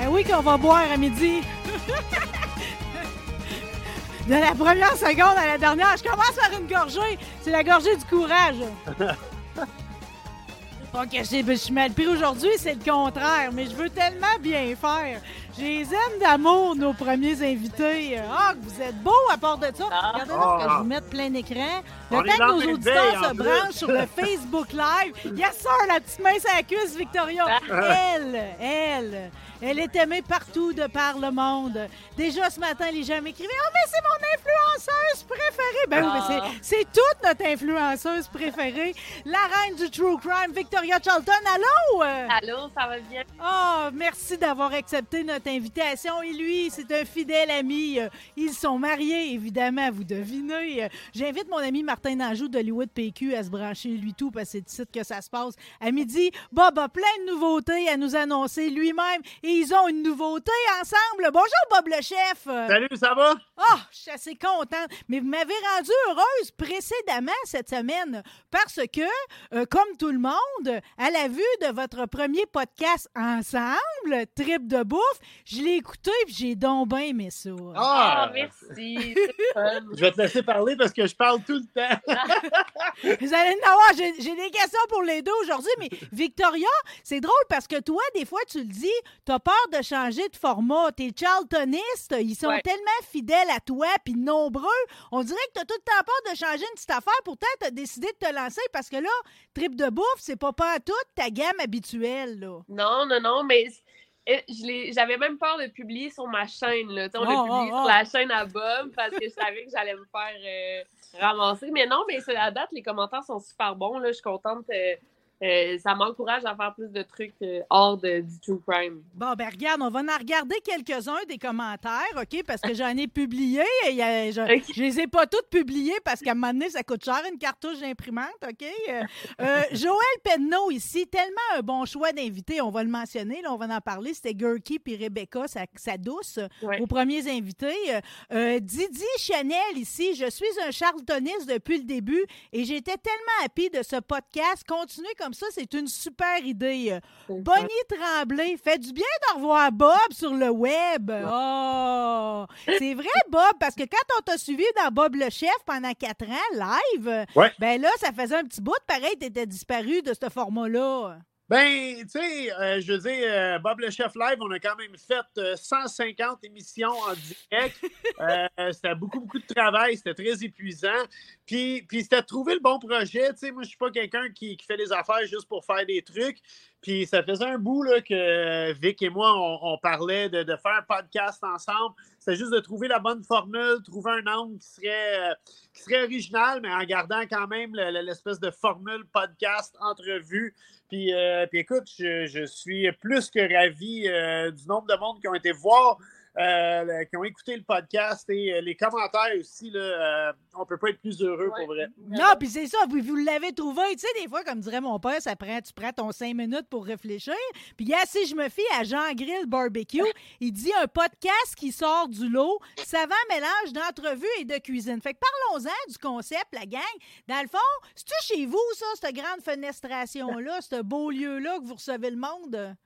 Ben oui qu'on va boire à midi. De la première seconde à la dernière, je commence par une gorgée. C'est la gorgée du courage. Ok, je, je suis mal pris aujourd'hui, c'est le contraire, mais je veux tellement bien faire. Je les aime d'amour, nos premiers invités. Ah, que vous êtes beaux à part de ça. Regardez là que je vous mette plein écran. Le On temps que nos auditeurs se en branchent sur le Facebook Live. Yes, sir, la petite main sur la cuisse, Victoria. Elle, elle, elle est aimée partout de par le monde. Déjà ce matin, les gens m'écrivaient « Oh, mais c'est mon influenceuse préférée! » Ben oui, mais c'est- toute notre influenceuse préférée. La reine du true crime, Victoria Charlton. Allô? Allô, ça va bien? Oh, merci d'avoir accepté notre invitation. Et lui, c'est un fidèle ami. Ils sont mariés, évidemment, vous devinez. J'invite mon ami Martin Nanjou d'Hollywood PQ à se brancher, lui tout, parce que c'est ici que ça se passe. À midi, Bob a plein de nouveautés à nous annoncer lui-même. Et ils ont une nouveauté ensemble. Bonjour, Bob le chef. Salut, ça va? ah, je suis assez contente. Mais vous m'avez rendue heureuse précédemment cette semaine parce que, euh, comme tout le monde, à la vue de votre premier podcast ensemble, Trip de bouffe, je l'ai écouté et j'ai donc bien aimé ça. Ah, merci. c'est fun. Je vais te laisser parler parce que je parle tout le temps. Vous allez en avoir. J'ai j'ai des questions pour les deux aujourd'hui, mais Victoria, c'est drôle parce que toi, des fois, tu le dis, tu as peur de changer de format. Tes Charltonistes, ils sont Ouais. tellement fidèles à toi puis nombreux. On dirait que tu as tout le temps peur de changer une petite affaire. Pourtant, tu as décidé de te lancer parce que là, trip de bouffe, c'est pas pas à toute ta gamme habituelle. Là. Non, non, non, mais je l'ai- j'avais même peur de publier sur ma chaîne. Là. On Oh, l'a publié oh, sur oh. la chaîne à Bob parce que je savais que j'allais me faire euh, ramasser. Mais non, mais c'est la date, les commentaires sont super bons. Là. Je suis contente. euh, euh, ça m'encourage à faire plus de trucs euh, hors de, du true crime. Bon, ben regarde, on va en regarder quelques-uns des commentaires, OK? Parce que j'en ai publié. Et y a- je, Ok. je les ai pas toutes publiées parce qu'à un moment donné, ça coûte cher une cartouche d'imprimante, OK? Euh, euh, Joël Penneau ici, tellement un bon choix d'invité, on va le mentionner, là, on va en parler. C'était Gurky puis Rebecca, sa, sa douce, Ouais. aux premiers invités. Euh, euh, Didi Chanel ici, je suis un charltoniste depuis le début et j'étais tellement happy de ce podcast. Continuez comme ça, c'est une super idée. Bonnie Tremblay, fait du bien de revoir Bob sur le web. Oh! C'est vrai, Bob, parce que quand on t'a suivi dans Bob le Chef pendant quatre ans, live, Ouais. ben là, ça faisait un petit bout de pareil, t'étais disparu de ce format-là. Ben, tu sais, euh, je veux dire, euh, Bob le Chef Live, on a quand même fait euh, 150 émissions en direct. Euh, c'était beaucoup, beaucoup de travail, c'était très épuisant. Puis, puis c'était de trouver le bon projet. Tu sais, moi, je suis pas quelqu'un qui, qui fait des affaires juste pour faire des trucs. Puis ça faisait un bout là, que euh, Vic et moi, on, on parlait de, de faire un podcast ensemble. C'était juste de trouver la bonne formule, trouver un angle qui serait, euh, qui serait original, mais en gardant quand même le- le- l'espèce de formule podcast, entrevue. Puis, euh, puis écoute, je, je suis plus que ravi euh, du nombre de monde qui ont été voir, euh, le- qui ont écouté le podcast et euh, les commentaires aussi. Là, euh, on peut pas être plus heureux Ouais. pour vrai. Non, puis c'est ça, vous, vous l'avez trouvé. Tu sais, des fois, comme dirait mon père, ça prend, tu prends ton cinq minutes pour réfléchir. Puis, gars, si je me fie à Jean Grill Barbecue, il dit un podcast qui sort du lot, savant mélange d'entrevue et de cuisine. Fait que parlons-en du concept, la gang. Dans le fond, c'est-tu chez vous, ça, cette grande fenestration-là, ce beau lieu-là que vous recevez le monde?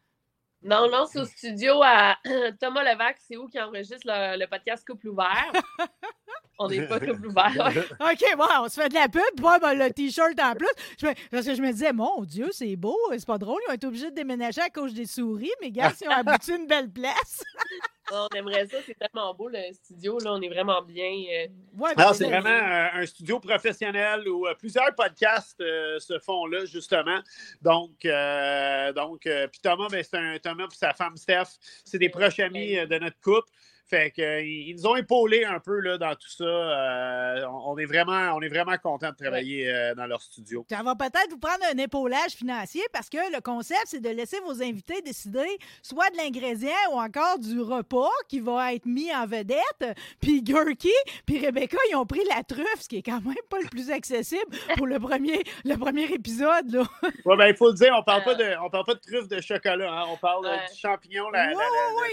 Non, non, c'est au studio à Thomas Levac, c'est où qui enregistre le, le podcast Couple ouvert. On n'est pas couple ouvert. OK, bon, on se fait de la pub, puis ouais, ben, le T-shirt en plus. Je me- parce que je me disais, mon Dieu, c'est beau, c'est pas drôle, ils ont été obligés de déménager à cause des souris, mais gars, ils ont abouti une belle place. on aimerait ça, c'est tellement beau le studio, là, on est vraiment bien. euh, Ouais, c'est vraiment euh, un studio professionnel où euh, plusieurs podcasts euh, se font là, justement. Donc, euh, donc euh, puis Thomas, ben, c'est un Thomas et sa femme Steph, c'est des proches amis euh, de notre couple. Fait que, euh, ils nous ont épaulés un peu là, dans tout ça. Euh, on, est vraiment, on est vraiment content de travailler euh, dans leur studio. Ça va peut-être vous prendre un épaulage financier parce que le concept, c'est de laisser vos invités décider soit de l'ingrédient ou encore du repas qui va être mis en vedette. Puis Gurky, puis Rebecca, ils ont pris la truffe, ce qui est quand même pas le plus accessible pour le premier, le premier épisode. Là. Ouais, ben, il faut le dire, on parle Euh. pas de, on parle pas de truffe de chocolat, hein, on parle Ouais. du champignon, la, la- la- Ouais,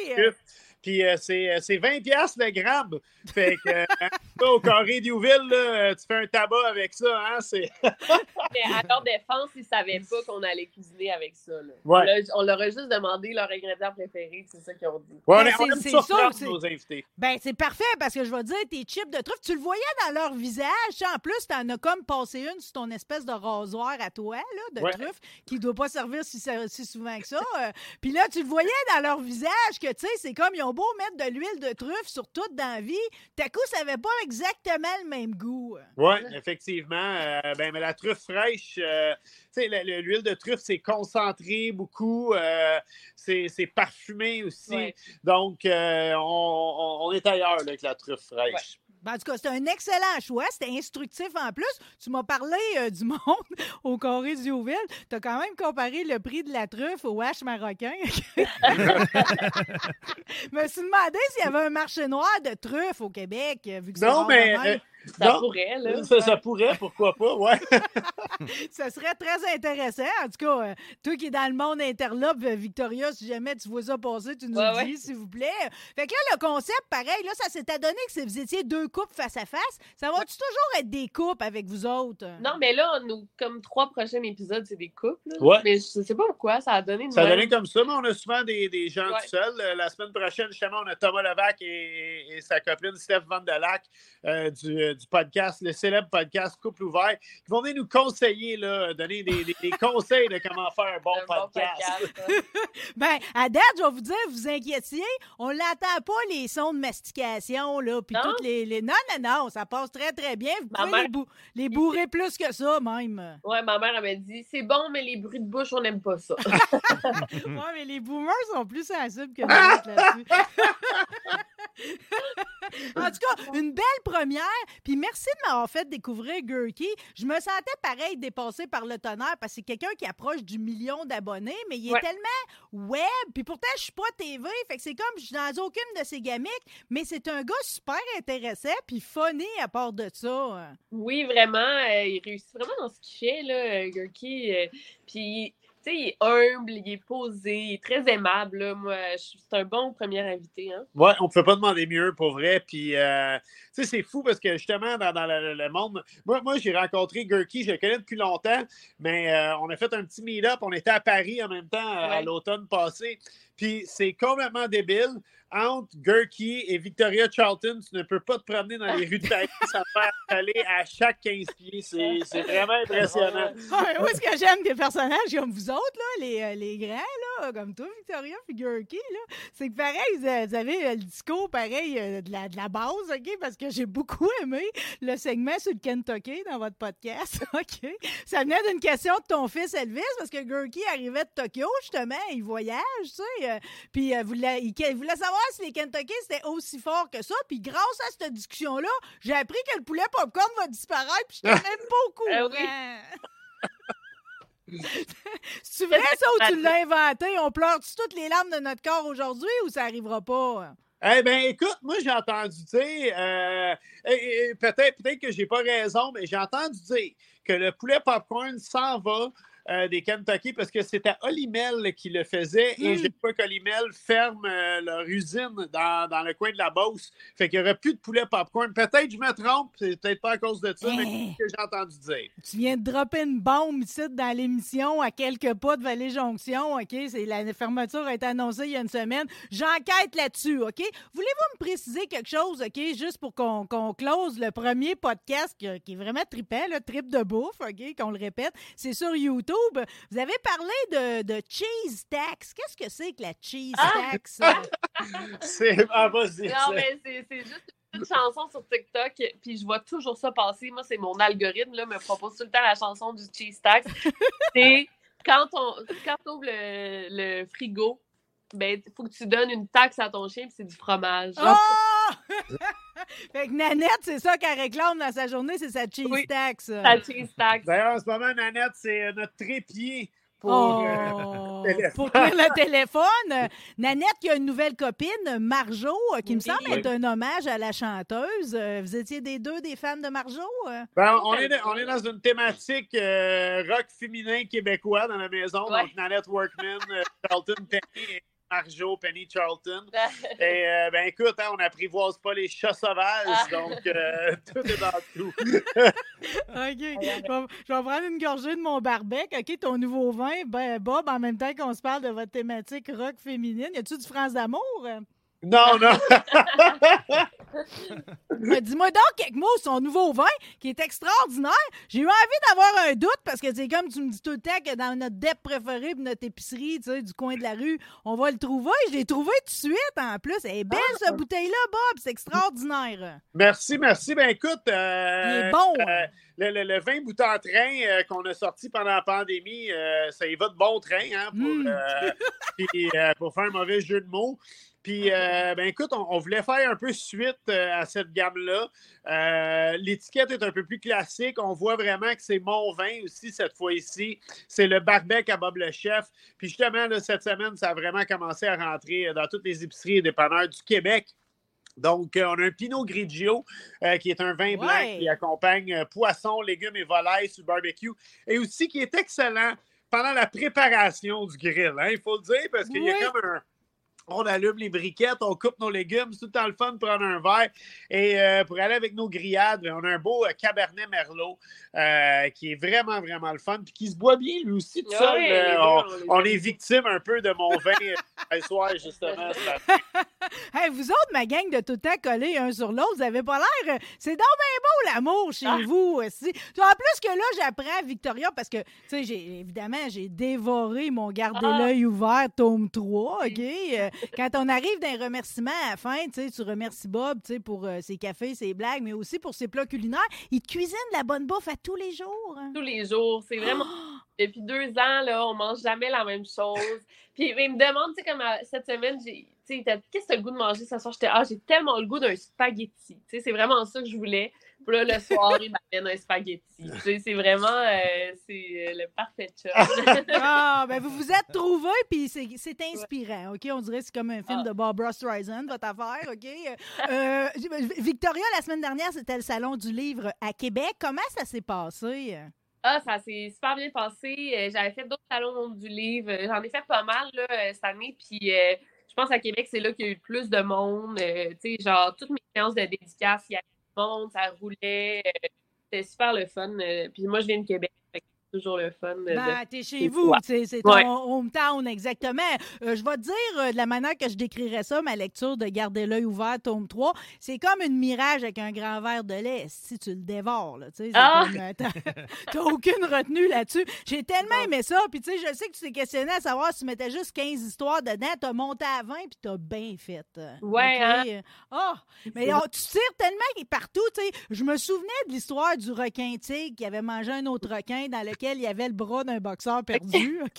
la ouais, truffe. Puis euh, c'est euh, c'est 20 pièces le gramme. Fait que euh, ça, au carré d'Youville, là, euh, tu fais un tabac avec ça, hein, c'est Mais à leur défense, ils savaient pas qu'on allait cuisiner avec ça. là. Ouais. On leur- On leur a juste demandé leur ingrédient préféré, c'est ça qu'ils ont dit. Ouais, on, Ben, est- on c'est- c'est- nos invités. Ben, c'est parfait parce que je vais dire, tes chips de truffe, tu le voyais dans leur visage. tu En plus, t'en as comme passé une sur ton espèce de rasoir à toi, là, de Ouais. truffe, qui doit pas servir si, si souvent que ça. Euh, Puis là, tu le voyais dans leur visage que, tu sais, c'est comme, ils ont beau mettre de l'huile de truffe sur tout dans la vie, ta coup, ça avait pas exactement le même goût. Oui, effectivement. Euh, ben, mais la truffe fraîche, euh, l'huile de truffe, c'est concentré beaucoup. euh, c'est parfumé aussi. Ouais. Donc, euh, on, est ailleurs là, avec la truffe fraîche. Ben, en tout cas, c'était un excellent choix. C'était instructif en plus. Tu m'as parlé euh, du monde au carré du Hauville. Tu as quand même comparé le prix de la truffe au hache marocain. Je me suis demandé s'il y avait un marché noir de truffes au Québec, euh, vu que c'est Non, de mais. Ça non, pourrait, là. ça, ça pourrait, pourquoi pas, ouais. Ça serait très intéressant. En tout cas, euh, toi qui es dans le monde interlope, euh, Victoria, si jamais tu vois ça passer, tu nous Ouais, le ouais. dis, s'il vous plaît. Fait que là, le concept, pareil, là, ça s'est adonné que c'est- vous étiez deux couples face à face. Ça va-tu toujours être des couples avec vous autres? Non, mais là, nous, comme trois prochains épisodes, c'est des couples. là. Ouais. Mais je sais pas pourquoi, ça a donné une Ça a donné comme ça, mais on a souvent des, des gens Ouais. tout seuls. Euh, La semaine prochaine, justement, on a Thomas Levac et, et sa copine Steph Van der Lack euh, du, euh, du podcast, le célèbre podcast Couple ouvert, qui vont venir nous conseiller, là, donner des, des- des conseils de comment faire un bon Un bon podcast. hein. Ben, à date, je vais vous dire, vous inquiétiez, on l'entend pas, les sons de mastication, là, puis Non? toutes les, les... Non, non, non, ça passe très, très bien. Vous Ma pouvez mère- les, bou- les bourrer plus que ça, même. Ouais, ma mère, elle m'a dit c'est bon, mais les bruits de bouche, on n'aime pas ça. Ouais, mais les boomers sont plus sensibles que nous là-dessus. en tout cas, une belle première. Puis merci de m'avoir fait découvrir Gurky. Je me sentais pareil dépassé par le tonnerre parce que c'est quelqu'un qui approche du million d'abonnés, mais il est Ouais. tellement web. Puis pourtant, je suis pas TV. Fait que c'est comme je suis dans aucune de ses gamiques, mais c'est un gars super intéressant puis funny à part de ça. Oui, vraiment, euh, il réussit vraiment dans ce qu'il fait, là, euh, Gurky. euh, Puis, sais, il est humble, il est posé, il est très aimable. Moi, c'est un bon premier invité. Hein? Ouais, on ne peut pas demander mieux, pour vrai. Puis, euh, sais, c'est fou parce que justement, dans, dans le, le monde, moi, moi j'ai rencontré Gurky, je le connais depuis longtemps, mais euh, on a fait un petit meet-up. On était à Paris en même temps euh, à l'automne passé. Puis, c'est complètement débile. Entre Gurky et Victoria Charlton, tu ne peux pas te promener dans les rues de Paris sans te faire aller à chaque 15 pieds. C'est vraiment impressionnant. Ouais, moi, ce que j'aime des personnages comme vous autres, là, les, euh, les grands, là, comme toi, Victoria, puis Gurky, c'est que pareil, vous avez- le discours pareil de, la, de la base, OK? Parce que j'ai beaucoup aimé le segment sur le Kentucky dans votre podcast, OK? Ça venait d'une question de ton fils Elvis, parce que Gurky arrivait de Tokyo, justement, il voyage, tu sais, euh, puis euh, voulait, il, il voulait savoir si les Kentucky c'était aussi fort que ça, puis grâce à cette discussion-là, j'ai appris que le poulet popcorn va disparaître, puis même pas au courant. Ah oui. C'est vrai ça ou tu l'as inventé? On pleure-tu toutes les larmes de notre corps aujourd'hui ou ça arrivera pas? Eh bien, écoute, moi, j'ai entendu dire, euh, peut-être peut que j'ai pas raison, mais j'ai entendu dire que le poulet popcorn s'en va euh, des Kentucky parce que c'était Olimel qui le faisait et Hmm. j'ai pas qu'Olimel ferme euh, leur usine dans, dans le coin de la Beauce. Fait qu'il n'y aurait plus de poulet popcorn. Peut-être que je me trompe, c'est peut-être pas à cause de ça, mais Hein. c'est ce que j'ai entendu dire. Tu viens de dropper une bombe ici dans l'émission à quelques pas de Vallée-Jonction, OK? C'est, la fermeture a été annoncée il y a une semaine. J'enquête là-dessus, OK? Voulez-vous me préciser quelque chose, OK? Juste pour qu'on, qu'on close le premier podcast qui, qui est vraiment trippant, le trip de bouffe, OK? Qu'on le répète? C'est sur YouTube. Vous avez parlé de, de cheese tax. Qu'est-ce que c'est que la cheese tax? C'est ah, vas-y. Non, c'est- mais c'est c'est juste une chanson sur TikTok, puis je vois toujours ça passer. Moi, c'est mon algorithme, là, me propose tout le temps la chanson du cheese tax. c'est quand on quand le, le frigo, ben, il faut que tu donnes une taxe à ton chien, puis c'est du fromage. Oh! fait que Nanette, c'est ça qu'elle réclame dans sa journée, c'est sa cheese Oui. tax. La cheese tax. D'ailleurs, en ce moment, Nanette, c'est euh, notre trépied pour. euh, Oh, téléphone. pour tenir le téléphone. Nanette qui a une nouvelle copine, Marjo, euh, qui me Oui. semble être un hommage à la chanteuse. Vous étiez des deux des fans de Marjo? Ben, on, est, on est dans une thématique euh, rock féminin québécois dans la maison. Ouais. Donc, Nanette Workman, Charlton Penny et Marjo Penny Charlton. Et euh, ben écoute, hein, on n'apprivoise pas les chats sauvages, Ah. donc euh, tout est dans tout. OK. Je vais, je vais prendre une gorgée de mon barbec. OK, ton nouveau vin, ben, Bob, en même temps qu'on se parle de votre thématique rock féminine. Y a-tu du France d'amour? Non, non. Euh, Dis-moi donc quelques mots sur son nouveau vin qui est extraordinaire. J'ai eu envie d'avoir un doute parce que c'est comme tu me dis tout le temps que dans notre dep préféré notre épicerie, tu sais, du coin de la rue, on va le trouver. Je l'ai trouvé tout de suite en plus. Elle est belle, cette bouteille-là, Bob. C'est extraordinaire. Merci, merci. Ben écoute, euh, Il est bon. euh, le, le- le vin bout en train euh, qu'on a sorti pendant la pandémie, ça y va de bon train hein, pour, Mm. puis, pour faire un mauvais jeu de mots. Puis, euh, ben écoute, on, on voulait faire un peu suite euh, à cette gamme-là. Euh, L'étiquette est un peu plus classique. On voit vraiment que c'est mon vin aussi cette fois-ci. C'est le Barbec à Bob le Chef. Puis justement, là, cette semaine, ça a vraiment commencé à rentrer dans toutes les épiceries et dépanneurs du Québec. Donc, euh, on a un Pinot Grigio, euh, qui est un vin blanc Ouais. qui accompagne euh, poisson, légumes et volailles sur le barbecue. Et aussi qui est excellent pendant la préparation du grill. hein, il faut le dire, parce qu'il y a comme un. On allume les briquettes, on coupe nos légumes, c'est tout le temps le fun de prendre un verre. Et euh, pour aller avec nos grillades, on a un beau euh, Cabernet Merlot euh, qui est vraiment, vraiment le fun, puis qui se boit bien lui aussi tout Ouais, seul. Euh, on, est victime un peu de mon vin ce soir, justement. Hey, vous autres, ma gang de tout le temps collés un sur l'autre, vous avez pas l'air. C'est donc bien beau l'amour chez Ah. vous aussi. En plus que là, j'apprends Victoria parce que, tu sais, j'ai- évidemment, j'ai dévoré mon garder Ah. l'œil ouvert tome 3, OK? Quand on arrive d'un remerciement à la fin, tu sais, tu remercies Bob, tu sais, pour euh, ses cafés, ses blagues, mais aussi pour ses plats culinaires. Il te cuisine de la bonne bouffe à tous les jours. hein. tous les jours. C'est vraiment. Depuis deux ans, là, on mange jamais la même chose. Puis il me demande, tu sais, comme euh, cette semaine, j'ai. Tu sais, t'as- qu'est-ce que tu as le goût de manger ce soir? J'étais, ah, j'ai tellement le goût d'un spaghetti. Tu sais, c'est vraiment ça que je voulais. Puis là, le soir, il m'amène un spaghetti. Tu sais, c'est vraiment, euh, c'est euh, le parfait chum. Ah, ben vous vous êtes trouvés, puis c'est inspirant, OK? On dirait que c'est comme un film Ah. de Barbara Streisand, votre affaire, OK? Euh, Victoria, la semaine dernière, c'était le Salon du Livre à Québec. Comment ça s'est passé? Ah, ça s'est super bien passé. J'avais fait d'autres salons du livre. J'en ai fait pas mal là, cette année. Puis euh, je pense à Québec, c'est là qu'il y a eu le plus de monde. Euh, tu sais, genre, toutes mes séances de dédicaces, il y avait monde, ça roulait. Euh, C'était super le fun. Euh, Puis moi, je viens de Québec. Toujours le fun. de- Ben, t'es chez vous, c'est ton Ouais. hometown, exactement. Euh, je vais te dire, euh, de la manière que je décrirais ça, ma lecture de Garder l'œil ouvert, tome 3, c'est comme une mirage avec un grand verre de lait, si tu le dévores, là, tu sais. Ah! euh, T'as aucune retenue là-dessus. J'ai tellement aimé ça, puis tu sais, je sais que tu t'es questionné à savoir si tu mettais juste 15 histoires dedans, t'as monté à 20, puis t'as bien fait. Ouais, hein? Ah! Mais on- tu tires tellement partout, tu sais. Je me souvenais de l'histoire du requin tigre qui avait mangé un autre requin dans lequel il y avait le bras d'un boxeur perdu.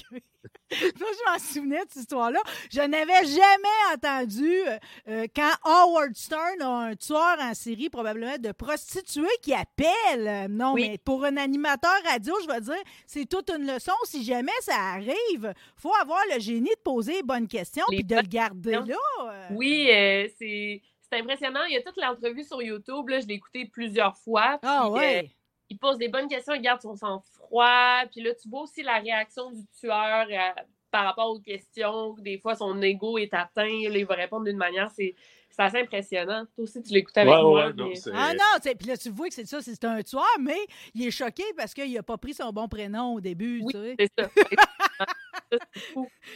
Ça, je m'en souvenais de cette histoire-là. Je n'avais jamais entendu euh, euh, quand Howard Stern a un tueur en série, probablement de prostituées, qui appelle. Non, Oui. mais pour un animateur radio, je vais dire, c'est toute une leçon. Si jamais ça arrive, faut avoir le génie de poser les bonnes questions puis de le garder là. questions. Oui, euh, c'est impressionnant. Il y a toute l'entrevue sur YouTube. Là, je l'ai écouté plusieurs fois. Ah euh, ouais. Il pose des bonnes questions, il garde son sang-froid. Puis là, tu vois aussi la réaction du tueur euh, par rapport aux questions. Des fois, son ego est atteint. Là, il va répondre d'une manière. C'est c'est assez impressionnant. Toi aussi, tu l'écoutes avec Ouais, moi. ouais, non, mais- Ah non, tu sais, puis là, tu vois que c'est ça, c'est un tueur, mais il est choqué parce qu'il n'a pas pris son bon prénom au début, Oui, c'est ça.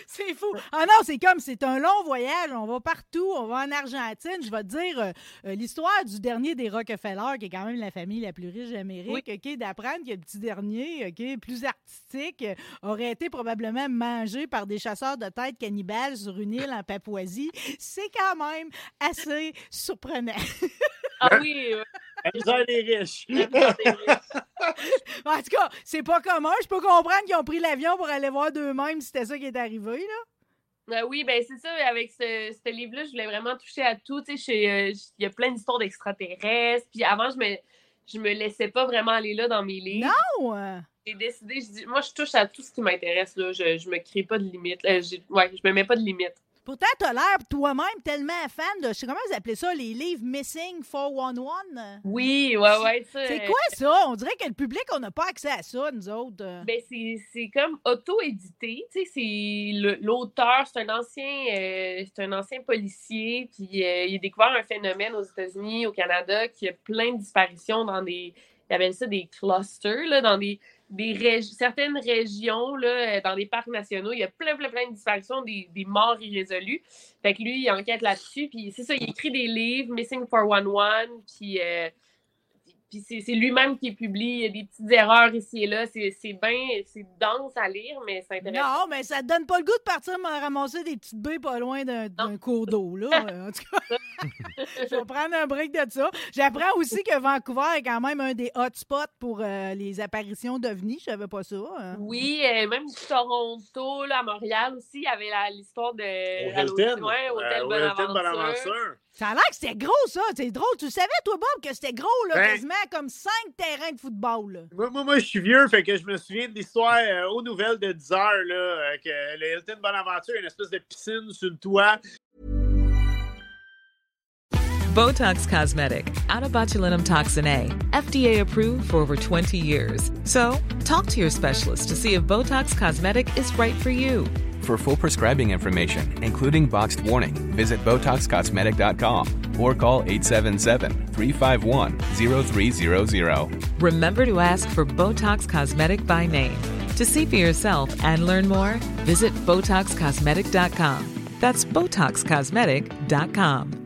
C'est fou. Ah non, c'est comme, c'est un long voyage. On va partout. On va en Argentine. Je vais te dire euh, euh, l'histoire du dernier des Rockefeller, qui est quand même la famille la plus riche d'Amérique, OK, d'apprendre que le petit dernier, OK, plus artistique, euh, aurait été probablement mangé par des chasseurs de têtes cannibales sur une île en Papouasie. C'est quand même assez surprenant. Ah oui, euh, La misère des riches. la misère des riches. En tout cas, c'est pas commun. Je peux comprendre qu'ils ont pris l'avion pour aller voir d'eux-mêmes si c'était ça qui est arrivé, là. Euh, oui, ben c'est ça. Avec ce, ce livre-là, je voulais vraiment toucher à tout. Tu sais, euh, il y a plein d'histoires d'extraterrestres. Puis avant, je me, je me laissais pas vraiment aller là dans mes livres. Euh, J'ai décidé, je dis, moi, je touche à tout ce qui m'intéresse. là. Je, je me crée pas de limite. Euh, ouais, je me mets pas de limite. Pourtant, t'as l'air toi-même tellement fan de, je sais comment vous appelez ça, les livres Missing 411. Oui, ouais, ouais. ça, C'est quoi ça? On dirait que le public, on n'a pas accès à ça, nous autres. euh. Ben, c'est comme auto-édité. Tu sais, l'auteur, c'est un ancien euh, c'est un ancien policier, puis euh, il a découvert un phénomène aux États-Unis, au Canada, qui a plein de disparitions dans des. Il appelle ça des clusters, là, dans des, des certaines régions, là, euh, dans des parcs nationaux. Il y a plein, plein, plein de disparitions, des, des morts irrésolues. Fait que lui, il enquête là-dessus, puis c'est ça, il écrit des livres, Missing 411, puis. euh, puis c'est c'est lui-même qui publie il y a des petites erreurs ici et là. C'est c'est bien, c'est dense à lire, mais c'est intéressant. Non, mais ça te donne pas le goût de partir me ramasser des petites baies pas loin d'un d'un cours d'eau, là. Euh, En tout cas, je vais prendre un break de ça. J'apprends aussi que Vancouver est quand même un des hotspots pour euh, les apparitions d'OVNI. Je savais pas ça. hein. Oui, euh, même Toronto, là, à Montréal aussi, il y avait la- l'histoire de. Au Hilton. ouais, Hôtel Euh, Bonaventure. Bonaventure. Ça a l'air que c'était gros, ça. C'est drôle. Tu savais, toi, Bob, que c'était gros, là, Ben- quasiment comme cinq terrains de football. là. Moi, moi, moi, je suis vieux, fait que je me souviens de l'histoire euh, aux nouvelles de 10 heures, là, euh, que le Hilton Bonaventure, une espèce de piscine sur le toit. Botox Cosmetic, out of botulinum toxin A, FDA approved for over 20 years. So, talk to your specialist to see if Botox Cosmetic is right for you. For full prescribing information, including boxed warning, visit BotoxCosmetic.com or call 877-351-0300. Remember to ask for Botox Cosmetic by name. To see for yourself and learn more, visit BotoxCosmetic.com. That's BotoxCosmetic.com.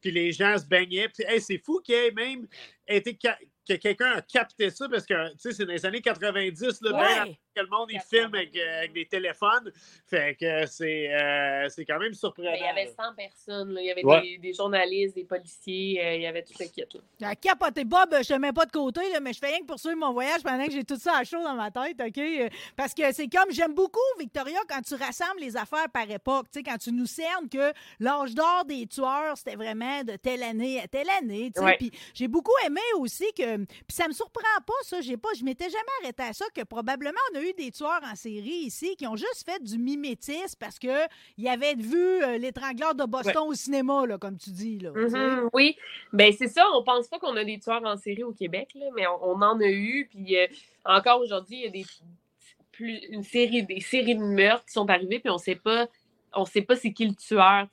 Puis les gens se baignaient. Puis, hey, c'est fou qu'il ait même été que quelqu'un a capté ça parce que, tu sais, c'est dans les années 90, là, bien Ouais. Que le monde il filme avec, euh, avec des téléphones. Fait que c'est euh, c'est quand même surprenant. Il y avait là. 100 personnes. là. Il y avait Ouais. des, des journalistes, des policiers, euh, il y avait tout le kit. là. Capoté. Bob, je te mets pas de côté, là, mais je fais rien que poursuivre mon voyage pendant que j'ai tout ça à chaud dans ma tête, OK? Euh, Parce que c'est comme, j'aime beaucoup, Victoria, quand tu rassembles les affaires par époque, tu sais, quand tu nous cernes que l'âge d'or des tueurs, c'était vraiment de telle année à telle année, tu sais. Ouais. Puis j'ai beaucoup aimé aussi que, puis ça me surprend pas, ça, j'ai pas, je m'étais jamais arrêté à ça, que probablement on a eu des tueurs en série ici qui ont juste fait du mimétisme parce que ils avaient vu euh, l'étrangleur de Boston au cinéma, là, comme tu dis, là. Mhm, oui, ben c'est ça. On pense pas qu'on a des tueurs en série au Québec, là, mais on, on en a eu. Puis euh, encore aujourd'hui, il y a des plus une série, des séries de meurtres qui sont arrivées, puis on sait pas, on sait pas c'est qui le tueur.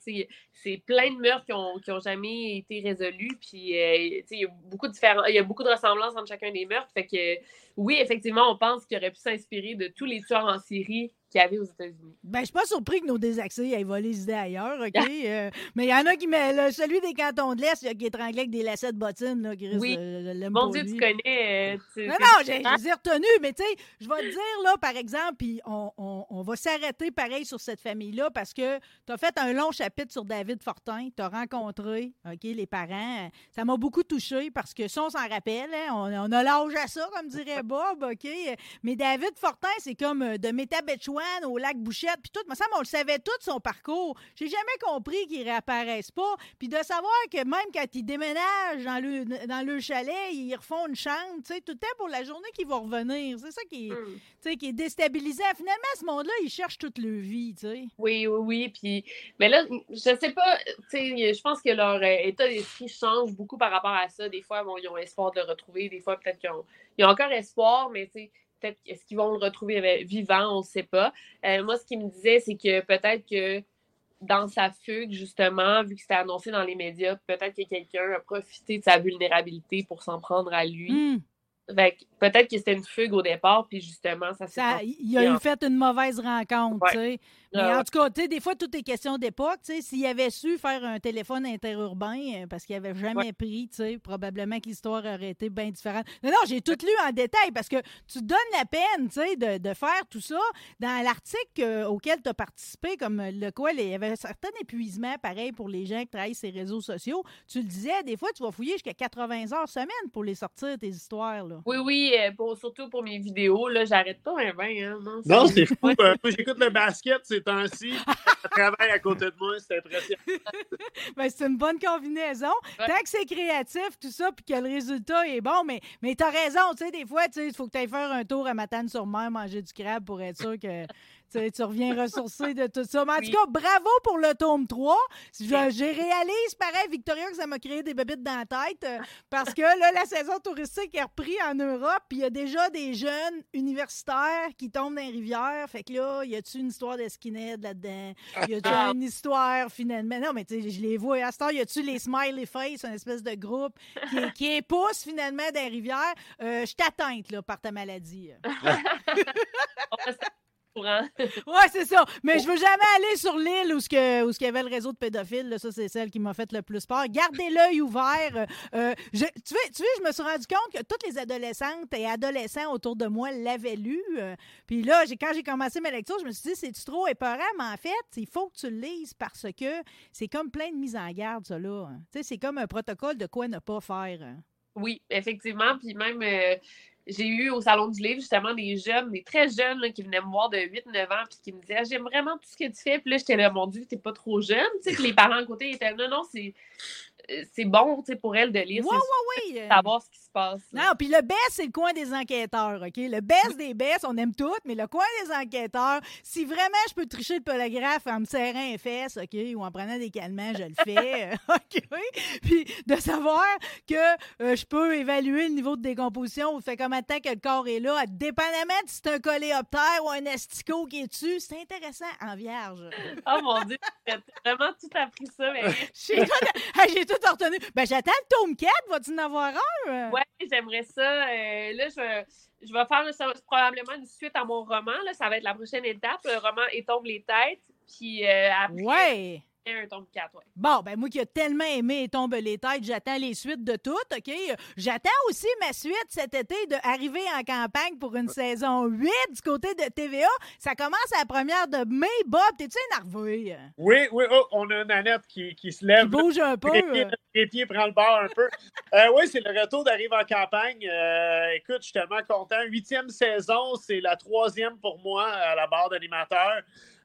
C'est plein de meurtres qui ont, qui ont jamais été résolus. Puis euh, il y a beaucoup de il y a beaucoup de ressemblances entre chacun des meurtres. Fait que oui, effectivement, on pense qu'il aurait pu s'inspirer de tous les tueurs en série qu'il y avait aux États-Unis. Ben, je suis pas surpris que nos désaxés aient volé les idées ailleurs, OK? Euh, mais il y en a qui met le- celui des cantons de l'Est qui étranglait avec des lacets de bottines, là, Chris, Oui. euh, Mon Dieu, lui. tu connais. euh, tu- Non, non, j'ai- retenus, mais tu sais, je vais te dire, là, par exemple, puis on, on- on va s'arrêter pareil sur cette famille-là parce que tu as fait un long chapitre sur David Fortin, tu as rencontré, OK, les parents. Ça m'a beaucoup touché parce que ça, on s'en rappelle, hein, on, on a l'âge à ça, comme dirait Bob, OK? Mais David Fortin, c'est comme euh, de Métabetchouan au lac Bouchette, puis tout, mais ça, on le savait tout son parcours. J'ai jamais compris qu'il réapparaisse pas. Puis de savoir que même quand ils déménagent dans le, dans le chalet, ils refont une chambre, tu sais, tout le temps pour la journée qu'ils vont revenir. C'est ça qui est, Hmm. qui est déstabilisant. Finalement, ce monde-là, ils cherchent toute leur vie, tu sais. Oui, oui, oui. Puis, mais là, je sais pas, je pense que leur euh, état d'esprit change beaucoup par rapport à ça. Des fois, bon, ils ont espoir de le retrouver. Des fois, peut-être qu'ils ont, ils ont encore espoir, mais peut-être est-ce qu'ils vont le retrouver avec- vivant, on ne sait pas. Euh, moi, ce qu'il me disait, c'est que peut-être que dans sa fugue, justement, vu que c'était annoncé dans les médias, peut-être que quelqu'un a profité de sa vulnérabilité pour s'en prendre à lui. Hmm. Peut-être que c'était une fugue au départ, puis justement, ça s'est il a eu fait une mauvaise rencontre, Ouais. tu sais. Mais ouais. en tout cas, tu sais, des fois, tout est question d'époque. tu sais. S'il avait su faire un téléphone interurbain, euh, parce qu'il avait jamais pris, tu sais, probablement que l'histoire aurait été bien différente. Non, non, j'ai tout lu en détail parce que tu te donnes la peine, tu sais, de, de faire tout ça. Dans l'article euh, auquel tu as participé, comme le quoi, il y avait un certain épuisement, pareil, pour les gens qui travaillent sur les réseaux sociaux. Tu le disais, des fois, tu vas fouiller jusqu'à 80 heures semaine pour les sortir, tes histoires, là. Oui, oui, euh, pour, surtout pour mes vidéos, là, j'arrête pas un bain, hein, non? Non, c'est fou. Euh, j'écoute le basket ces temps-ci. Je travaille à côté de moi, c'est impressionnant. Ben, c'est une bonne combinaison. Ouais. Tant que c'est créatif, tout ça, puis que le résultat est bon, mais, mais t'as raison, tu sais, des fois, tu sais, il faut que tu ailles faire un tour à Matane-sur-Mer, manger du crabe pour être sûr que tu reviens ressourcé de tout ça. Mais en tout cas, bravo pour le tome 3. Je, j'ai réalise, pareil, Victoria, que ça m'a créé des bébites dans la tête, euh, parce que là, la saison touristique est reprise en Europe, puis il y a déjà des jeunes universitaires qui tombent dans les rivières. Fait que là, y a-tu une histoire d'esquinette là-dedans? Y a-tu Ah. une histoire finalement? Non, mais tu sais, je les vois. À ce temps, y a-tu les Smiley Face, une espèce de groupe qui, qui épouse finalement les rivières? Euh, je t'atteinte, là, par ta maladie. Courant. Ouais, c'est ça. Mais je veux jamais aller sur l'île où ce que ce qu'il y avait le réseau de pédophiles. là. Ça, c'est celle qui m'a fait le plus peur. Gardez l'œil ouvert. Euh, euh, je- tu vois, tu je me suis rendu compte que toutes les adolescentes et adolescents autour de moi l'avaient lu. Euh, Puis là, j'ai- quand j'ai commencé ma lecture, je me suis dit, c'est-tu trop épeurant? Mais en fait, il faut que tu le lises parce que c'est comme plein de mises en garde, ça, là. Tu sais, c'est comme un protocole de quoi ne pas faire. hein. Oui, effectivement. Puis même, euh, j'ai eu au Salon du Livre, justement, des jeunes, des très jeunes qui venaient me voir de 8-9 ans, puis qui me disaient J'aime vraiment tout ce que tu fais. Puis là, j'étais là, mon Dieu, t'es pas trop jeune. Tu sais, puis les parents à côté étaient Non, non, c'est. C'est bon pour elle de lire, oui. euh, savoir ce qui se passe. Non, puis le best, c'est le coin des enquêteurs, OK? Le best des best, on aime tout, mais le coin des enquêteurs, si vraiment je peux tricher le polygraphe en me serrant les fesses, OK, ou en prenant des calmants, je le fais, euh, OK? Puis de savoir que euh, je peux évaluer le niveau de décomposition ou fait combien de temps que le corps est là, dépendamment de si c'est un coléoptère ou un asticot qui est dessus, c'est intéressant en vierge. Oh mon Dieu, t'as vraiment tout appris ça. Mais... J'ai tout, j'ai tout retenu. Ben, j'attends le tome 4, vas-tu en avoir un? Ouais, j'aimerais ça. Euh, là, je vais, je vais faire ça, probablement une suite à mon roman. Là. Ça va être la prochaine étape. Le roman Étombe les têtes. Puis euh, après, Ouais! Un tome 4. Ouais. Bon, ben moi qui a tellement aimé et tombe les têtes, j'attends les suites de toutes, OK? J'attends aussi ma suite cet été de arriver en campagne pour une saison 8 du côté de TVA. Ça commence à la première de mai. Bob, t'es-tu énervé? Oui, oui, oh, on a Nanette qui, qui se lève. bouges un peu. Trépied, euh. Trépied prend le bord un peu. Euh, oui, c'est le retour d'Arrive en campagne. Euh, écoute, je suis tellement content. Huitième saison, c'est la troisième pour moi à la barre d'animateur.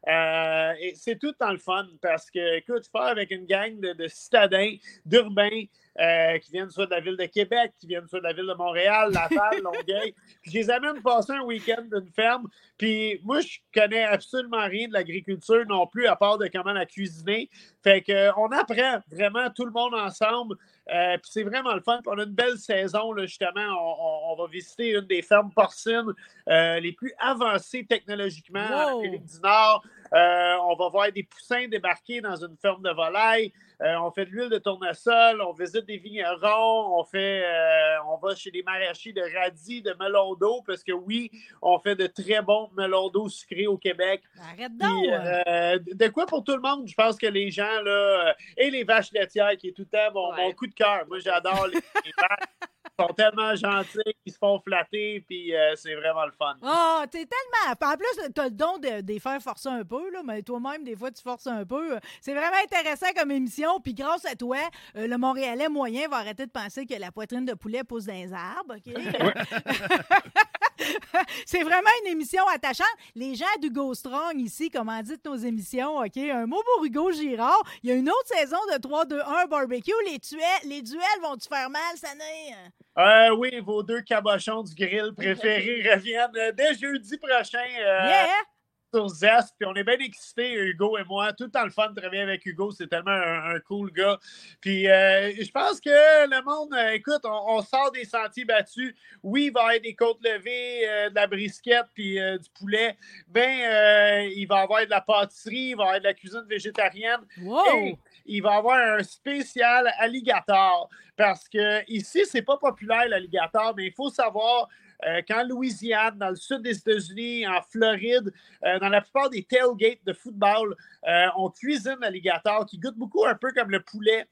Euh, et c'est tout dans le fun parce que, écoute, faire avec une gang de, de citadins, d'urbains, euh, qui viennent soit de la ville de Québec, qui viennent soit de la ville de Montréal, Laval, Longueuil. Puis je les amène passer un week-end d'une ferme. Puis moi, je connais absolument rien de l'agriculture non plus, à part de comment la cuisiner. Fait que euh, on apprend vraiment tout le monde ensemble. Euh, puis c'est vraiment le fun. Puis on a une belle saison, là, justement. On, on- on va visiter une des fermes porcines euh, les plus avancées technologiquement en Wow. Amérique du Nord. Euh, on va voir des poussins débarquer dans une ferme de volaille. Euh, on fait de l'huile de tournesol, on visite des vignerons, on fait, euh, on va chez les maraîchers de radis, de melon d'eau, parce que oui, on fait de très bons melons d'eau sucrés au Québec. Arrête donc! de quoi pour tout le monde? Je pense que les gens, là, et les vaches laitières, qui est tout le temps mon, Ouais. mon coup de cœur. Moi, j'adore les, les vaches. Ils sont tellement gentils, ils se font flatter, puis euh, c'est vraiment le fun. Ah, t'es tellement. En plus, t'as le don de, de les faire forcer un peu, là, mais toi-même, des fois, tu forces un peu. C'est vraiment intéressant comme émission. Puis grâce à toi, euh, le Montréalais moyen va arrêter de penser que la poitrine de poulet pousse dans les arbres. OK? C'est vraiment une émission attachante. Les gens d'Hugo Strong ici commanditent nos émissions. OK? Un mot pour Hugo Girard. Il y a une autre saison de 3-2-1 barbecue. Les, tuels, les duels vont-tu faire mal cette année? Euh, oui, vos deux cabochons du grill préférés reviennent euh, dès jeudi prochain euh, Yeah! Sur Zest. Puis on est bien excités, Hugo et moi. Tout le temps le fun de travailler avec Hugo. C'est tellement un, un cool gars. Puis euh, je pense que le monde, euh, écoute, on, on sort des sentiers battus. Oui, il va y avoir des côtes levées, euh, de la brisquette puis du poulet. Ben, il va y avoir de la pâtisserie, il va y avoir de la cuisine végétarienne. Wow! Et il va y avoir un spécial alligator parce que ici, c'est pas populaire l'alligator, mais il faut savoir euh, qu'en Louisiane, dans le sud des États-Unis, en Floride, euh, dans la plupart des tailgates de football, euh, on cuisine l'alligator qui goûte beaucoup un peu comme le poulet.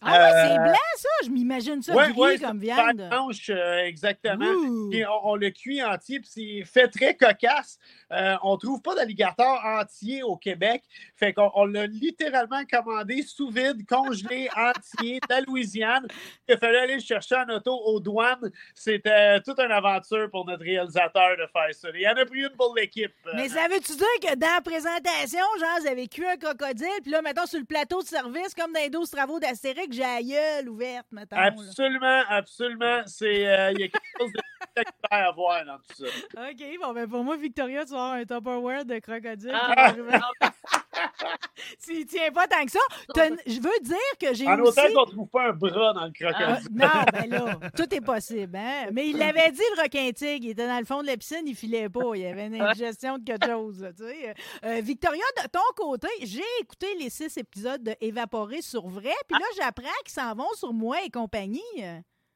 Ah ouais, c'est Euh, blanc, ça? Je m'imagine ça Ouais, ouais, comme viande. pas blanche, euh, exactement. Puis on, on le cuit entier, puis c'est fait très cocasse. Euh, on trouve pas d'alligator entier au Québec. Fait qu'on on l'a littéralement commandé sous vide, congelé, entier, de la Louisiane. Il fallu aller le chercher en auto aux douanes. C'était toute une aventure pour notre réalisateur de faire ça. Il y en a pris une pour l'équipe. Mais ça veut-tu dire que dans la présentation, genre, vous avez cuit un crocodile, puis là, mettons, sur le plateau de service, comme dans les 12 travaux d'Astérix, j'ai la gueule ouverte, mettons. là. Absolument, absolument. C'est, euh, Il y a quelque chose de spectaculaire à voir dans tout ça. OK, bon, ben pour moi, Victoria, tu vas avoir un Tupperware de crocodile. Ah, S'il tient pas tant que ça. Je veux dire que j'ai En aussi... autant qu'on ne trouve pas un bras dans le Ah, crocodile. non, ben là, tout est possible, hein? Mais il l'avait dit, le requin tigre. Il était dans le fond de la piscine, il filait pas. Il y avait une indigestion de quelque chose, là, tu sais. Euh, Victoria, de ton côté, j'ai écouté les six épisodes de Évaporé sur vrai, puis là, j'apprends qu'ils s'en vont sur moi et compagnie.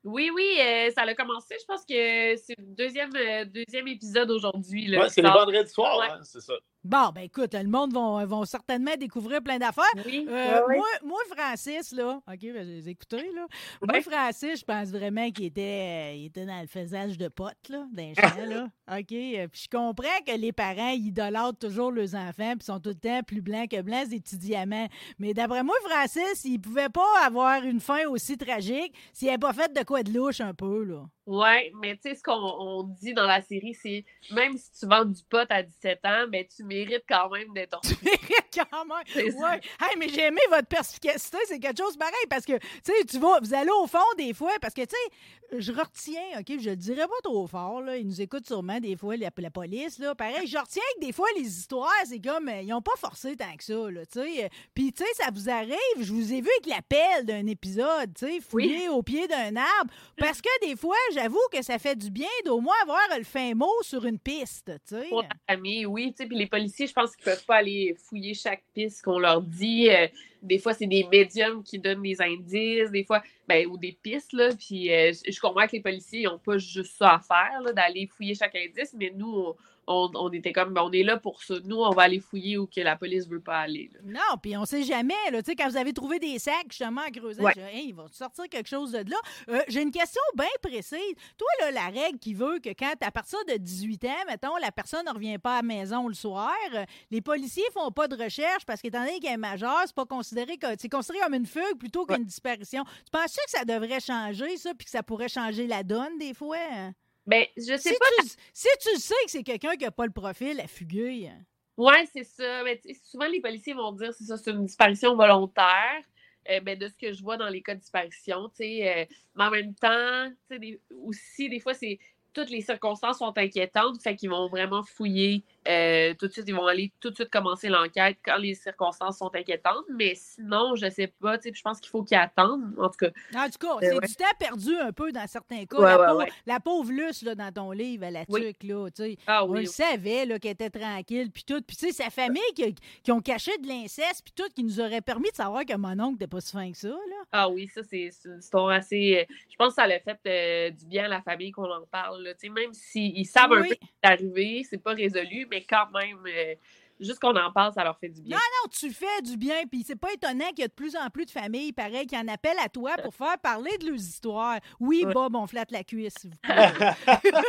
Oui, oui, euh, ça a commencé. Je pense que c'est le deuxième, euh, deuxième épisode aujourd'hui. c'est vendredis soirs, Ouais. hein, c'est ça. Bon, ben écoute, le monde vont, vont certainement découvrir plein d'affaires. Oui, Euh, ouais, ouais. moi, moi, Francis, là, OK, ben, je les là. Moi. Francis, je pense vraiment qu'il était, euh, il était dans le faisage de potes, là, d'un champ, là. OK, euh, puis je comprends que les parents, idolâtrent toujours leurs enfants, puis sont tout le temps plus blancs que blancs, des petits diamants. Mais d'après moi, Francis, il pouvait pas avoir une fin aussi tragique s'il n'avait pas fait de quoi de louche un peu, là. Ouais, mais tu sais, ce qu'on on dit dans la série, c'est même si tu vends du pot à 17 ans, ben tu mérites quand même d'être quand même. C'est ça. Ouais. Hey, mais j'ai aimé votre perspicacité. C'est quelque chose pareil parce que, tu sais, tu vas, vous allez au fond des fois parce que, tu sais, je retiens, OK, je le dirais pas trop fort, là. Ils nous écoutent sûrement des fois, la, la police, là. Pareil, je retiens que des fois, les histoires, c'est comme, euh, ils ont pas forcé tant que ça, là, tu sais. Puis, tu sais, ça vous arrive, je vous ai vu avec l'appel d'un épisode, tu sais, fouiller au pied d'un arbre. Parce que des fois, j'avoue que ça fait du bien d'au moins avoir le fin mot sur une piste, tu sais. pour la famille, oui. Puis les policiers, je pense qu'ils peuvent pas aller fouiller chaque piste qu'on leur dit. Euh, des fois, c'est des médiums qui donnent des indices, des fois, ben, ou des pistes, là. Puis euh, je comprends que les policiers n'ont pas juste ça à faire, d'aller fouiller chaque indice, mais nous, on, on- on était comme, ben, on est là pour ça. Nous, on va aller fouiller où que la police veut pas aller. là. Non, puis on sait jamais. Là, Tu sais, quand vous avez trouvé des sacs, justement, en creusant, Ouais. Hey, il va sortir quelque chose de là. Euh, J'ai une question bien précise. Toi, là, la règle qui veut que quand, à partir de 18 ans, mettons, la personne ne revient pas à la maison le soir, euh, les policiers font pas de recherche parce qu'étant donné qu'elle est majeure, c'est pas considéré que c'est considéré comme une fugue plutôt qu'une disparition. Tu penses que ça devrait changer, ça, puis que ça pourrait changer la donne des fois? hein? Ben, je sais Si pas. tu, si tu sais que c'est quelqu'un qui n'a pas le profil à fuguer, hein. Ouais, c'est ça. Mais souvent, les policiers vont dire c'est ça, c'est une disparition volontaire. Euh, ben, de ce que je vois dans les cas de disparition, tu sais, euh, mais en même temps, tu sais, des- aussi, des fois, c'est toutes les circonstances sont inquiétantes, fait qu'ils vont vraiment fouiller euh, tout de suite, ils vont aller tout de suite commencer l'enquête quand les circonstances sont inquiétantes. Mais sinon, je sais pas, tu sais, je pense qu'il faut qu'ils attendent. En tout cas. En tout cas, Euh, c'est ouais. du temps perdu un peu dans certains cas. Ouais, la, ouais, pauvre, la pauvre Luce, là, dans ton livre, la Oui. tuque, là, tu sais. Ah On oui. le savait, qu'elle était tranquille, puis tout. Puis, tu sais, sa famille qui, qui ont caché de l'inceste, puis tout, qui nous aurait permis de savoir que mon oncle n'était pas si fin que ça, là. Ah oui, ça, c'est une histoire assez. euh, Je pense que ça l'a fait euh, du bien à la famille qu'on en parle. là. Tu sais, Même s'ils savent un peu ce qui est arrivé, c'est pas résolu, mais quand même, euh, juste qu'on en parle, ça leur fait du bien. Non, non, tu fais du bien, puis c'est pas étonnant qu'il y a de plus en plus de familles, pareil, qui en appellent à toi pour faire parler de leurs histoires. Oui, Ouais. Bob, on flatte la cuisse, s'il vous plaît.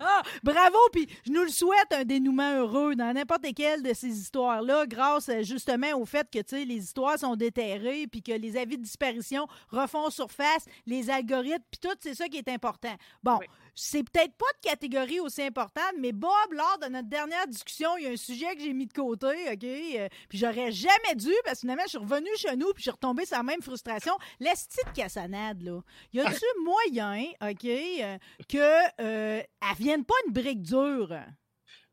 ah, bravo, puis je nous le souhaite, un dénouement heureux dans n'importe quelle de ces histoires-là, grâce euh, justement au fait que, tu sais, les histoires sont déterrées, puis que les avis de disparition refont surface, les algorithmes, puis tout, c'est ça qui est important. Bon, Oui. C'est peut-être pas de catégorie aussi importante, mais Bob, lors de notre dernière discussion, il y a un sujet que j'ai mis de côté, OK? euh, puis j'aurais jamais dû, parce que finalement, je suis revenue chez nous, puis je suis retombée sur la même frustration. L'esti de cassonade, là. Y a-tu moyen, OK, euh, que euh, elle vienne pas une brique dure?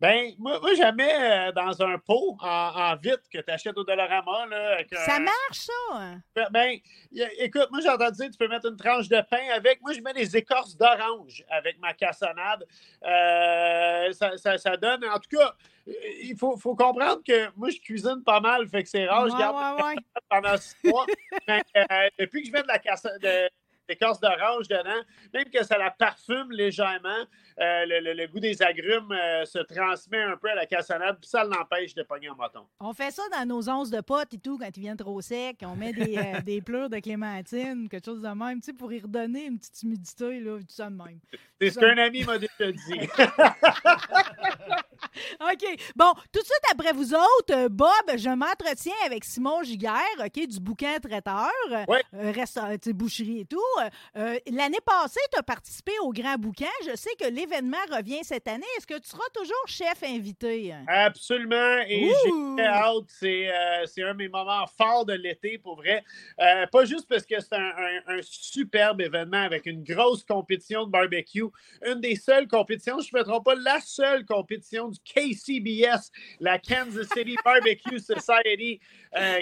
Ben, moi, moi jamais euh, dans un pot en, en vitre que tu achètes au Dollarama. Là, avec Ça marche, ça? Ben, a- écoute, moi, j'ai entendu dire que tu peux mettre une tranche de pain avec. Moi, je mets des écorces d'orange avec ma cassonade. Euh, ça, ça- ça donne. En tout cas, il faut, faut comprendre que moi, je cuisine pas mal, fait que c'est rare. je garde ouais, ouais. pendant six mois. Mais, euh, depuis que je mets de la cassonade. D'écorce d'orange dedans, même que ça la parfume légèrement, euh, le, le- le goût des agrumes euh, se transmet un peu à la cassonade, puis ça l'empêche de pogner en bâton. On fait ça dans nos onces de potes et tout, quand ils viennent trop secs. On met des, euh, des pleurs de clémentine, quelque chose de même, tu sais, pour y redonner une petite humidité, là, tout ça de même. C'est ce qu'un ami m'a déjà dit. OK. Bon, tout de suite après vous autres, euh, Bob, je m'entretiens avec Simon Giguère, OK, du bouquin traiteur, Ouais. euh, resta- tu sais, boucherie et tout. Euh, L'année passée, tu as participé au Grand Bouquin. Je sais que l'événement revient cette année. Est-ce que tu seras toujours chef invité? Absolument. Et j'ai hâte. C'est euh, un de mes moments forts de l'été, pour vrai. Euh, pas juste parce que c'est un, un- un superbe événement avec une grosse compétition de barbecue. Une des seules compétitions, je ne me trompe pas, la seule compétition du KCBS, la Kansas City Barbecue Society. euh,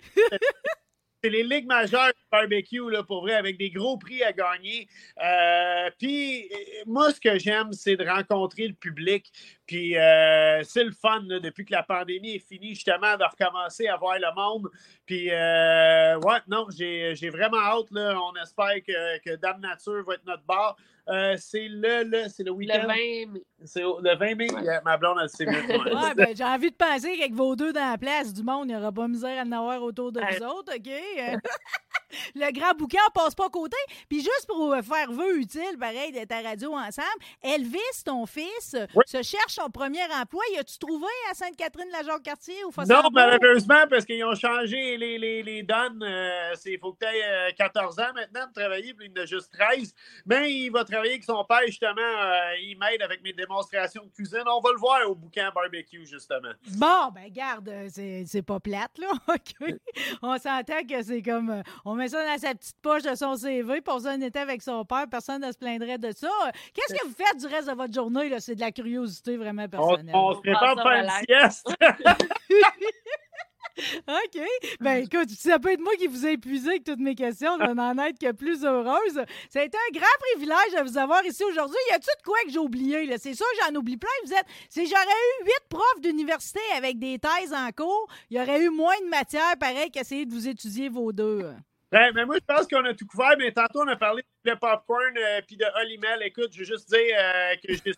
c'est les ligues majeures de barbecue, là, pour vrai, avec des gros prix à gagner. Euh, Puis, euh, moi, ce que j'aime, c'est de rencontrer le public. Puis, euh, c'est le fun, là, depuis que la pandémie est finie, justement, de recommencer à voir le monde. Puis, euh, ouais, non, j'ai j'ai vraiment hâte. Là. On espère que, que Dame Nature va être notre bar. Euh, c'est le, le, c'est le Le week-end. 20 mai. C'est le 20 mai. Yeah, ma blonde, elle sait mieux. Ouais, ben, j'ai envie de penser qu'avec vos deux dans la place du monde, il n'y aura pas misère à en avoir autour de vous autres, OK? Euh, Le grand bouquin, on passe pas à côté. Puis juste pour euh, faire vœu utile, pareil, d'être à radio ensemble, Elvis, ton fils, euh, Oui. se cherche son premier emploi. Y a-tu trouvé à Sainte-Catherine-la-Jacques-Cartier ou Non, malheureusement, parce qu'ils ont changé les, les, les donnes. Euh, c'est- Il faut que tu aies 14 ans maintenant de travailler, puis il en a juste 13. Mais il va travailler avec son père, justement. euh, il m'aide avec mes démonstrations de cuisine. On va le voir au bouquin barbecue, justement. Bon, ben garde, euh, c'est pas plate, là. OK. On s'entend que c'est comme. euh, On met ça dans sa petite poche de son CV, passe un été avec son père, personne ne se plaindrait de ça. Qu'est-ce que vous faites du reste de votre journée, là? C'est de la curiosité vraiment On, personnelle. on se prépare pour faire une sieste. OK. Ben écoute, si ça peut être moi qui vous ai épuisé avec toutes mes questions, je vais en être que plus heureuse. Ça a été un grand privilège de vous avoir ici aujourd'hui. Y a-tu de quoi que j'ai oublié? là? C'est sûr, j'en oublie plein. Vous êtes. Si j'aurais eu huit profs d'université avec des thèses en cours, il y aurait eu moins de matière, pareil, qu'essayer de vous étudier vos deux. Ben, mais moi, je pense qu'on a tout couvert. Mais tantôt, on a parlé de popcorn euh, puis de Olimel. Écoute, je veux juste dire euh, que j'ai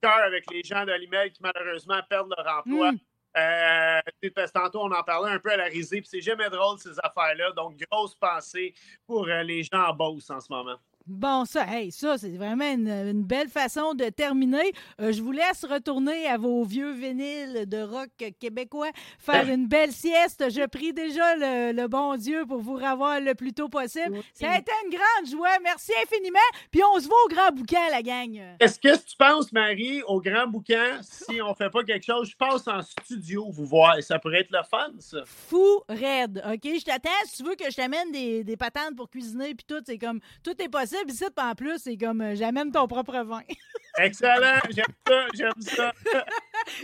cœur avec les gens d'Olimel qui, malheureusement, perdent leur emploi. Mm. Euh, parce que tantôt, on en parlait un peu à la risée, puis c'est jamais drôle, ces affaires-là. Donc, grosse pensée pour euh, les gens en Beauce en ce moment. Bon, ça, hey, ça, c'est vraiment une, une belle façon de terminer. Euh, je vous laisse retourner à vos vieux vinyles de rock québécois, faire une belle sieste. Je prie déjà le, le bon Dieu pour vous revoir le plus tôt possible. Ça a été une grande joie. Merci infiniment. Puis on se voit au grand bouquin, la gang. Est-ce que tu penses, Marie, au grand bouquin, si on fait pas quelque chose, je passe en studio vous voir. Ça pourrait être le fun, ça. Fou raide, OK? Je t'attends. Si tu veux que je t'amène des, des patentes pour cuisiner, puis tout, c'est comme, tout est possible. Ici, en plus, c'est comme, euh, j'amène ton propre vin. Excellent. J'aime ça. J'aime ça.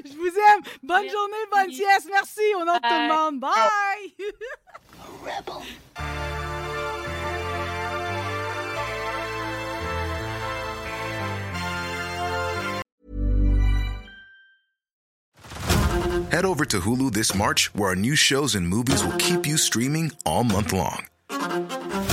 Je vous aime. Bonne Merci. journée, bonne sieste. Merci au nom de tout le Bye. monde. Bye. Head over to Hulu this March, where our new shows and movies will keep you streaming all month long.